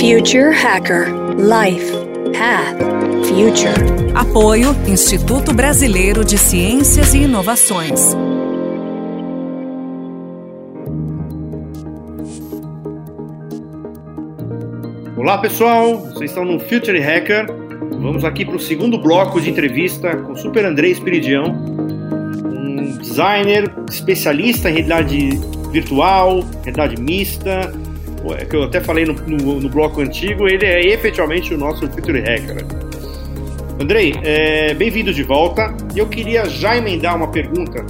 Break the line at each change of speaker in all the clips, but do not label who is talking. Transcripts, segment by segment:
Future Hacker Life Path Future.
Apoio Instituto Brasileiro de Ciências e Inovações.
Olá pessoal, vocês estão no Future Hacker. Vamos aqui para o segundo bloco de entrevista com o Super André Espiridião, um designer especialista em realidade virtual, realidade mista, que eu até falei no, no, no, bloco antigo, ele é efetivamente o nosso Future Hacker. Andrei, é, bem-vindo de volta. E eu queria já emendar uma pergunta,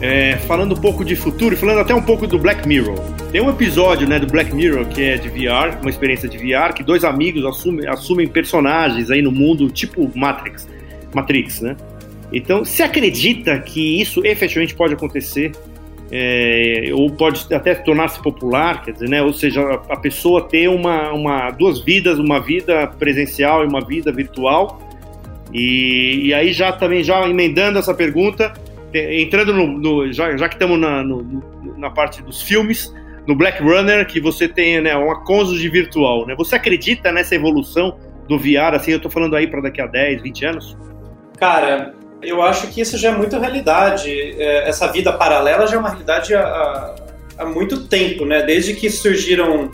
é, falando um pouco de futuro, falando até um pouco do Black Mirror. Tem um episódio né, do Black Mirror que é de VR, uma experiência de VR, que dois amigos assumem, assumem personagens aí no mundo, tipo Matrix, Matrix, né? Então, se acredita que isso efetivamente pode acontecer é, ou pode até tornar-se popular, quer dizer, né? Ou seja, a pessoa ter uma, uma, duas vidas, uma vida presencial e uma vida virtual. E, e aí já também já emendando essa pergunta, entrando no, no já, já que estamos na, na parte dos filmes, no Black Runner que você tem né, uma cônjuge virtual, né? Você acredita nessa evolução do VR? Assim, eu estou falando aí para daqui a 10, 20 anos?
Cara, eu acho que isso já é muito realidade. É, essa vida paralela já é uma realidade há, há muito tempo, né? Desde que surgiram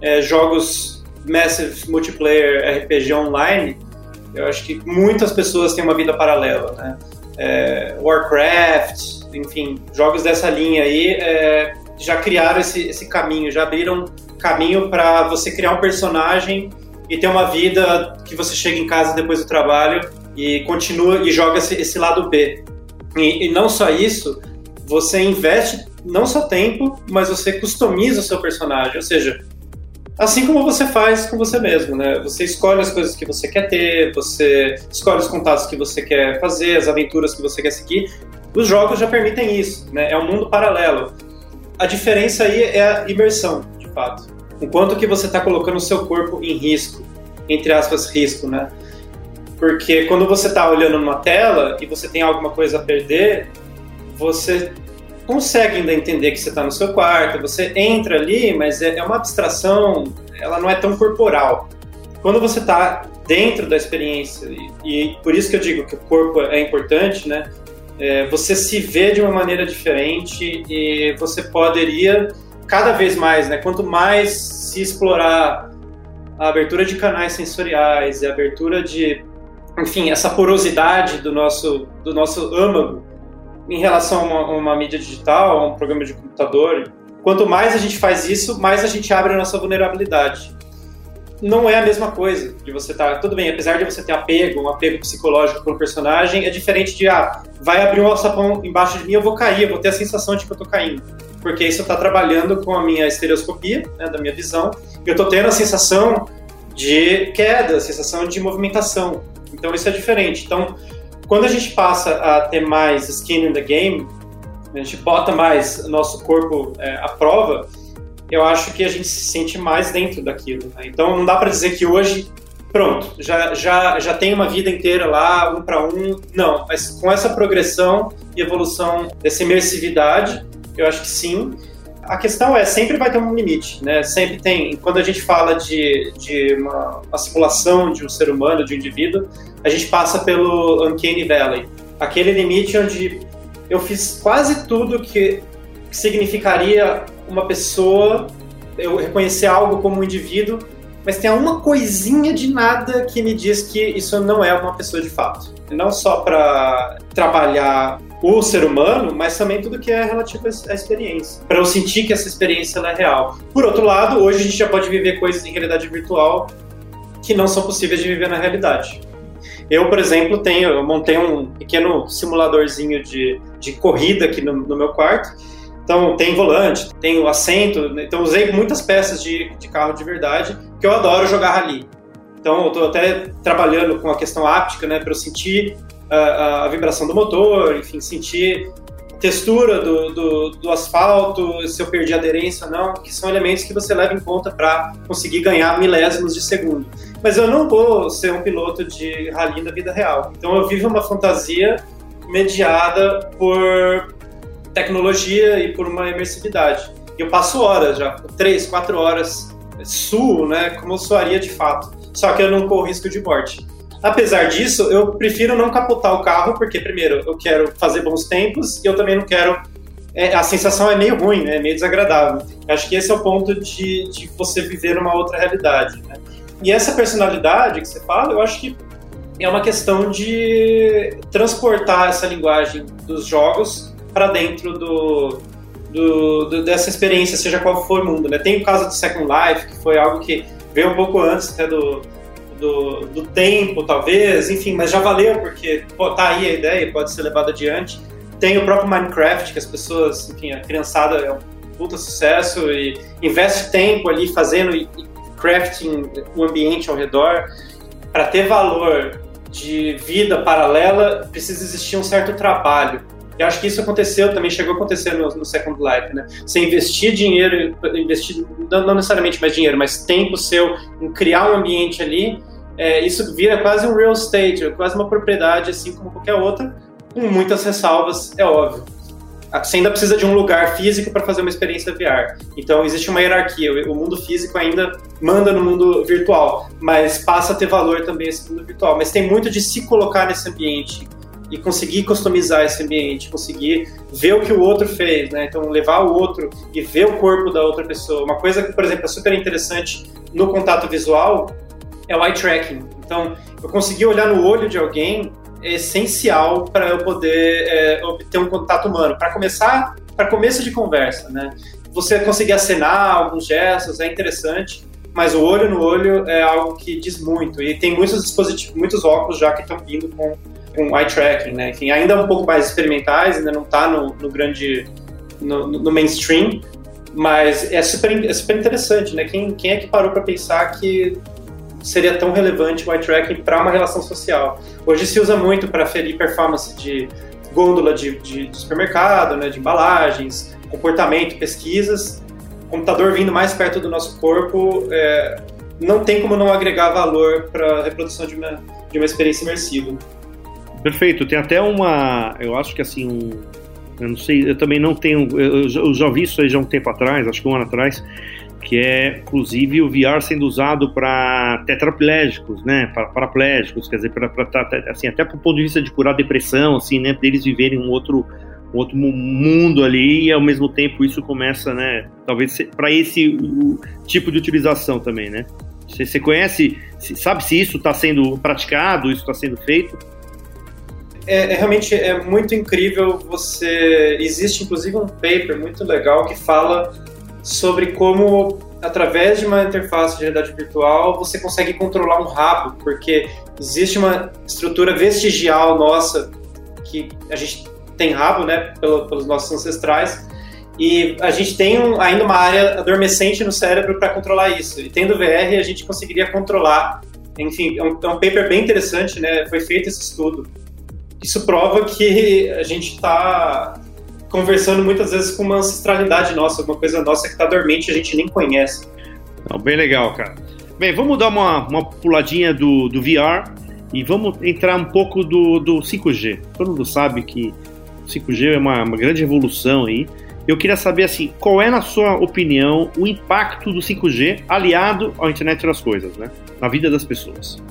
é, jogos Massive Multiplayer RPG Online, eu acho que muitas pessoas têm uma vida paralela, né? É, Warcraft, enfim, jogos dessa linha aí é, já criaram esse, esse caminho, já abriram caminho para você criar um personagem e ter uma vida que você chega em casa depois do trabalho e continua e joga esse, esse lado B. E, e, não só isso, você investe não só tempo, mas você customiza o seu personagem, ou seja, assim como você faz com você mesmo, né? Você escolhe as coisas que você quer ter, você escolhe os contatos que você quer fazer, as aventuras que você quer seguir. Os jogos já permitem isso, né? É um mundo paralelo. A diferença aí é a imersão, de fato. O quanto que você está colocando o seu corpo em risco, entre aspas, risco, né? Porque quando você está olhando numa tela e você tem alguma coisa a perder, você consegue ainda entender que você está no seu quarto, você entra ali, mas é, é uma abstração, ela não é tão corporal. Quando você está dentro da experiência, e, e, por isso que eu digo que o corpo é importante, né? É, você se vê de uma maneira diferente e você poderia cada vez mais, né? Quanto mais se explorar a abertura de canais sensoriais e a abertura de enfim, essa porosidade do nosso, do nosso âmago em relação a uma, uma, mídia digital, a um programa de computador. Quanto mais a gente faz isso, mais a gente abre a nossa vulnerabilidade. Não é a mesma coisa de você estar. Tá, tudo bem, apesar de você ter apego, um apego psicológico um personagem, é diferente de, ah, vai abrir um alçapão embaixo de mim, eu vou cair, eu vou ter a sensação de que eu estou caindo. Porque isso está trabalhando com a minha estereoscopia, né, da minha visão, eu estou tendo a sensação de queda, a sensação de movimentação. Então isso é diferente. Então, quando a gente passa a ter mais skin in the game, a gente bota mais nosso corpo é, à prova, eu acho que a gente se sente mais dentro daquilo. Né? Então não dá para dizer que hoje, pronto, já, já, já tem uma vida inteira lá, um para um. Não, mas com essa progressão e evolução dessa imersividade, eu acho que sim. A questão é, sempre vai ter um limite, né? Sempre tem. Quando a gente fala de, de uma, uma simulação de um ser humano, de um indivíduo, a gente passa pelo Uncanny Valley. Aquele limite onde eu fiz quase tudo que significaria uma pessoa, eu reconhecer algo como um indivíduo, mas tem uma coisinha de nada que me diz que isso não é uma pessoa de fato. Não só para trabalhar o ser humano, mas também tudo que é relativo à experiência. Para eu sentir que essa experiência é real. Por outro lado, hoje a gente já pode viver coisas em realidade virtual que não são possíveis de viver na realidade. Eu, por exemplo, tenho, eu montei um pequeno simuladorzinho de, de corrida aqui no, no meu quarto. Então, tem volante, tem o assento. Então, usei muitas peças de, de carro de verdade, que eu adoro jogar rally. Então, eu estou até trabalhando com a questão áptica, né, para eu sentir a, a, vibração do motor, enfim, sentir textura do, do, do, asfalto, se eu perdi aderência ou não, que são elementos que você leva em conta para conseguir ganhar milésimos de segundo. Mas eu não vou ser um piloto de rally da vida real. Então eu vivo uma fantasia mediada por tecnologia e por uma imersividade. Eu passo horas já, três, quatro horas suo, né, como soaria de fato. Só que eu não corro risco de morte. Apesar disso, eu prefiro não capotar o carro, porque, primeiro, eu quero fazer bons tempos e eu também não quero. É, a sensação é meio ruim, né? Meio desagradável. Acho que esse é o ponto de, de você viver uma outra realidade. Né? E essa personalidade que você fala, eu acho que é uma questão de transportar essa linguagem dos jogos para dentro do, do, do, dessa experiência, seja qual for o mundo. Né? Tem o caso do Second Life, que foi algo que veio um pouco antes até do, do, do tempo, talvez, enfim, mas já valeu, porque pô, tá aí a ideia, pode ser levada adiante. Tem o próprio Minecraft, que as pessoas, enfim, a criançada é um puta sucesso e investe tempo ali fazendo e, crafting o ambiente ao redor. Para ter valor de vida paralela, precisa existir um certo trabalho. Eu acho que isso aconteceu também, chegou a acontecer no, no Second Life, né? Você investir dinheiro, investir, não necessariamente mais dinheiro, mas tempo seu em criar um ambiente ali, é, isso vira quase um real estate, quase uma propriedade, assim como qualquer outra, com muitas ressalvas, é óbvio. Você ainda precisa de um lugar físico para fazer uma experiência VR. Então existe uma hierarquia. O mundo físico ainda manda no mundo virtual, mas passa a ter valor também esse mundo virtual. Mas tem muito de se colocar nesse ambiente e conseguir customizar esse ambiente, conseguir ver o que o outro fez, né? Então levar o outro e ver o corpo da outra pessoa. Uma coisa que, por exemplo, é super interessante no contato visual é o eye tracking. Então, eu conseguir olhar no olho de alguém é essencial para eu poder é, obter um contato humano. Para começar, para começo de conversa, né? Você conseguir acenar alguns gestos é interessante, mas o olho no olho é algo que diz muito. E tem muitos dispositivos, muitos óculos já que estão vindo com, com eye tracking, né? Enfim, ainda um pouco mais experimentais, ainda não está no, no, grande, no, no, mainstream, mas é super, é super interessante, né? Quem, quem é que parou para pensar que seria tão relevante o eye tracking para uma relação social. Hoje se usa muito para ferir performance de gôndola de, de, de supermercado, né, de embalagens, comportamento, pesquisas. O computador vindo mais perto do nosso corpo, é, não tem como não agregar valor para a reprodução de uma, de uma experiência imersiva.
Perfeito. Tem até uma, eu acho que assim, eu não sei, eu também não tenho, eu, eu já vi isso aí já um tempo atrás, acho que um ano atrás, que é inclusive o VR sendo usado para tetraplégicos, né, para paraplégicos, quer dizer, para assim, até para o ponto de vista de curar depressão, assim, né, deles viverem um outro um outro mundo ali e ao mesmo tempo isso começa, né, talvez para esse tipo de utilização também, né? Você, você conhece, sabe se isso está sendo praticado, isso está sendo feito?
É, é, realmente é muito incrível. Você existe inclusive um paper muito legal que fala sobre como, através de uma interface de realidade virtual, você consegue controlar um rabo, porque existe uma estrutura vestigial nossa que a gente tem rabo, né, pelos nossos ancestrais, e a gente tem um, ainda uma área adormecente no cérebro para controlar isso. E tendo VR, a gente conseguiria controlar. Enfim, é um, é um paper bem interessante, né? Foi feito esse estudo. Isso prova que a gente está conversando muitas vezes com uma ancestralidade nossa, uma coisa nossa que está dormente e a gente nem conhece.
Não, bem legal, cara. Bem, vamos dar uma, uma puladinha do, do VR e vamos entrar um pouco do, do 5G. Todo mundo sabe que o 5G é uma, uma grande revolução aí. Eu queria saber, assim, qual é, na sua opinião, o impacto do 5G aliado à internet das coisas, né? Na vida das pessoas.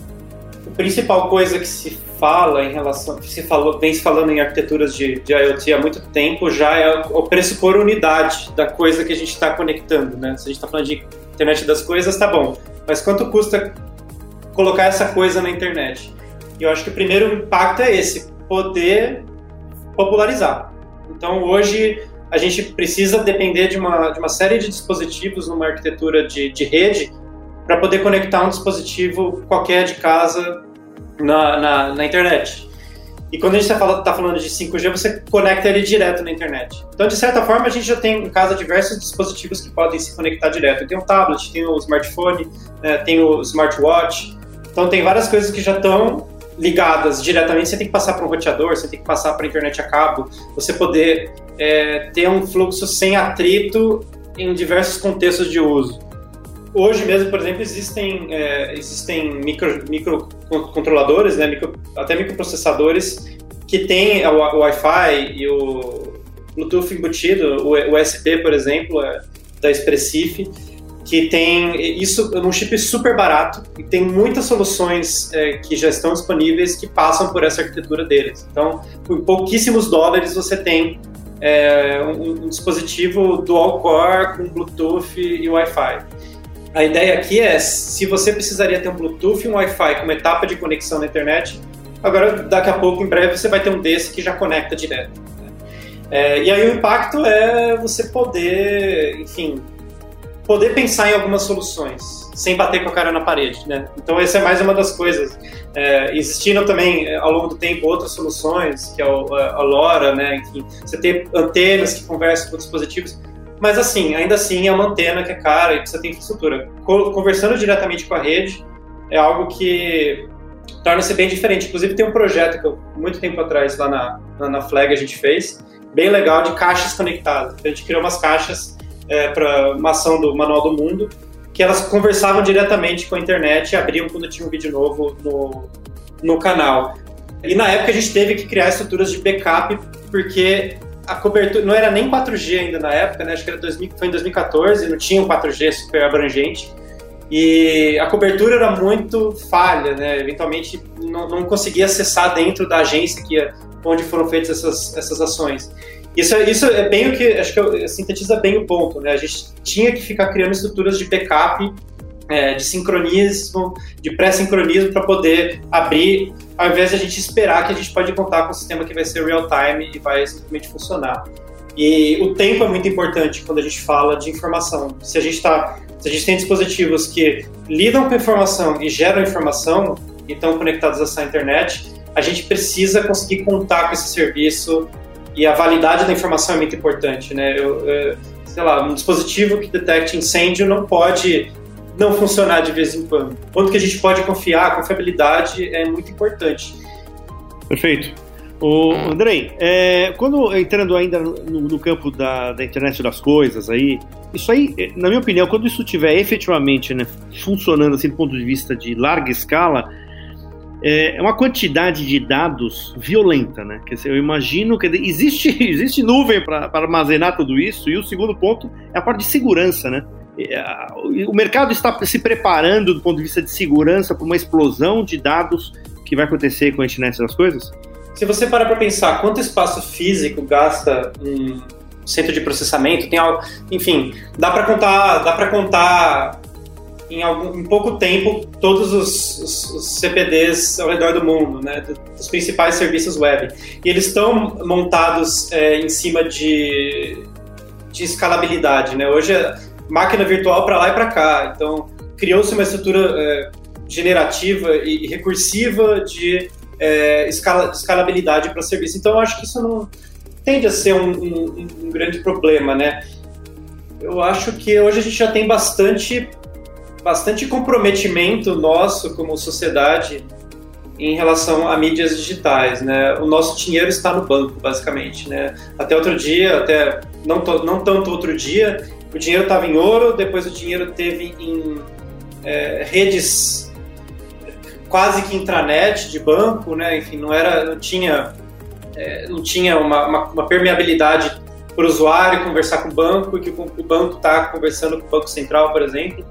A principal coisa que se fala em relação, que se falou, vem se falando em arquiteturas de, de IoT há muito tempo, já é o pressupor unidade da coisa que a gente está conectando, né? Se a gente está falando de internet das coisas, tá bom. Mas quanto custa colocar essa coisa na internet? E eu acho que o primeiro impacto é esse, poder popularizar. Então hoje a gente precisa depender de uma, de uma série de dispositivos numa arquitetura de, de rede para poder conectar um dispositivo qualquer de casa na, na, na internet. E quando a gente está tá falando de 5G, você conecta ele direto na internet. Então, de certa forma, a gente já tem em casa diversos dispositivos que podem se conectar direto. Tem o tablet, tem o smartphone, né, tem o smartwatch. Então, tem várias coisas que já estão ligadas diretamente. Você tem que passar para um roteador, você tem que passar para a internet a cabo, você poder é, ter um fluxo sem atrito em diversos contextos de uso. Hoje mesmo, por exemplo, existem, é, existem micro, microcontroladores, né, micro, até microprocessadores, que têm o, o Wi-Fi e o Bluetooth embutido, o USB, por exemplo, é, da Expressif, que tem isso num chip super barato e tem muitas soluções é, que já estão disponíveis que passam por essa arquitetura deles. Então, por pouquíssimos dólares você tem é, um, um, dispositivo dual core com Bluetooth e Wi-Fi. A ideia aqui é, se você precisaria ter um Bluetooth e um Wi-Fi como etapa de conexão na internet, agora daqui a pouco, em breve, você vai ter um desse que já conecta direto. Né? É, e aí o impacto é você poder, enfim, poder pensar em algumas soluções sem bater com a cara na parede, né? Então essa é mais uma das coisas. É, também ao longo do tempo outras soluções, que é a LoRa, né? Enfim, você tem antenas que conversam com dispositivos, mas assim, ainda assim é uma antena que é cara e precisa ter infraestrutura. Conversando diretamente com a rede é algo que torna-se bem diferente. Inclusive tem um projeto que eu, muito tempo atrás lá na, na, na Flag a gente fez, bem legal de caixas conectadas. A gente criou umas caixas é, para uma ação do Manual do Mundo, que elas conversavam diretamente com a internet e abriam quando tinha um vídeo novo no, no canal. E na época a gente teve que criar estruturas de backup, porque a cobertura não era nem 4G ainda na época, né? Acho que era 2000, foi em 2014, não tinha um 4G super abrangente. E a cobertura era muito falha, né? Eventualmente não, não conseguia acessar dentro da agência que onde foram feitas essas, essas ações. Isso, isso é bem o que, acho que sintetiza bem o ponto, né? A gente tinha que ficar criando estruturas de backup, é, de sincronismo, de pré-sincronismo para poder abrir, ao invés de a gente esperar que a gente pode contar com um sistema que vai ser real-time e vai simplesmente funcionar. E o tempo é muito importante quando a gente fala de informação. Se a gente está se a gente tem dispositivos que lidam com informação e geram informação e estão conectados a essa internet, a gente precisa conseguir contar com esse serviço e a validade da informação é muito importante, né? Eu, eu, sei lá, um dispositivo que detecte incêndio não pode não funcionar de vez em quando. Quanto que a gente pode confiar, a confiabilidade é muito importante.
Perfeito. O Andrei, é, quando entrando ainda no, no campo da, da, internet das coisas aí, isso aí, na minha opinião, quando isso estiver efetivamente né, funcionando assim do ponto de vista de larga escala, é, é uma quantidade de dados violenta, né? Quer dizer, eu imagino que existe, existe nuvem para armazenar tudo isso, e o segundo ponto é a parte de segurança, né? O mercado está se preparando do ponto de vista de segurança para uma explosão de dados que vai acontecer com a internet das coisas?
Se você parar para pensar quanto espaço físico gasta um centro de processamento, tem algo, enfim, dá para contar, dá para contar em, algum, em pouco tempo todos os, os, os, CPDs ao redor do mundo, né, dos principais serviços web. E eles estão montados é, em cima de, de escalabilidade. Né? Hoje máquina virtual para lá e para cá. Então, criou-se uma estrutura é, generativa e recursiva de é, escala, escalabilidade para serviço. Então, eu acho que isso não tende a ser um, um, um grande problema, né? Eu acho que hoje a gente já tem bastante bastante comprometimento nosso como sociedade em relação a mídias digitais, né? O nosso dinheiro está no banco, basicamente, né? Até outro dia, até não, não tanto outro dia, o dinheiro estava em ouro, depois o dinheiro teve em é, redes quase que intranet de banco, né? Enfim, não era, não tinha, é, não tinha uma, uma, uma permeabilidade para o usuário conversar com o banco e que o banco está conversando com o banco central, por exemplo.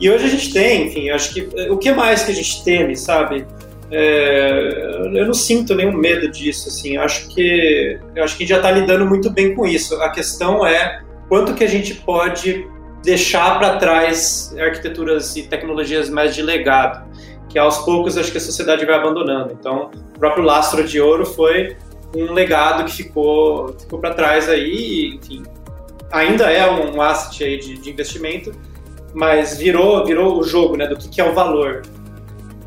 E hoje a gente tem, enfim, acho que o que mais que a gente teme, sabe? É, eu não sinto nenhum medo disso, assim. Acho que acho que já está lidando muito bem com isso. A questão é quanto que a gente pode deixar para trás arquiteturas e tecnologias mais de legado, que aos poucos acho que a sociedade vai abandonando. Então, o próprio lastro de ouro foi um legado que ficou ficou para trás aí, enfim, ainda é um asset aí de, de investimento, mas virou, virou o jogo, né, do que, que é o valor.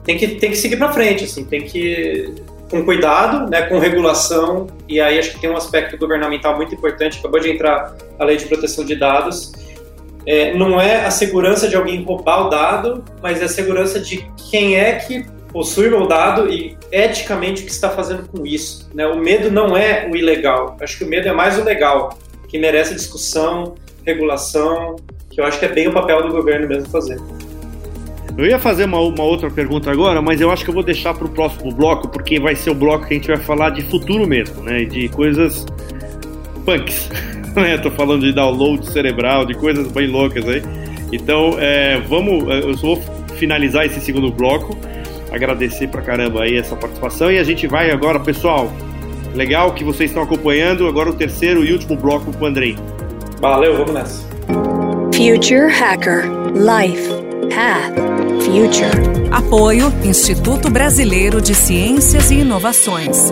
Tem que, tem que seguir para frente, assim, tem que com cuidado, né, com regulação, e aí acho que tem um aspecto governamental muito importante, acabou de entrar a lei de proteção de dados, é, não é a segurança de alguém roubar o dado, mas é a segurança de quem é que possui o dado e eticamente o que está fazendo com isso. Né? O medo não é o ilegal, acho que o medo é mais o legal, que merece discussão, regulação, que eu acho que é bem o papel do governo mesmo fazer.
Eu ia fazer uma, uma outra pergunta agora, mas eu acho que eu vou deixar para o próximo bloco, porque vai ser o bloco que a gente vai falar de futuro mesmo, né? De coisas punks. Né? Tô falando de download cerebral, de coisas bem loucas aí. Então, é, vamos, é, eu vou finalizar esse segundo bloco. Agradecer pra caramba aí essa participação e a gente vai agora, pessoal. Legal que vocês estão acompanhando. Agora o terceiro e último bloco com o Andrei.
Valeu, vamos nessa.
Future Hacker Life Path Future.
Apoio Instituto Brasileiro de Ciências e Inovações.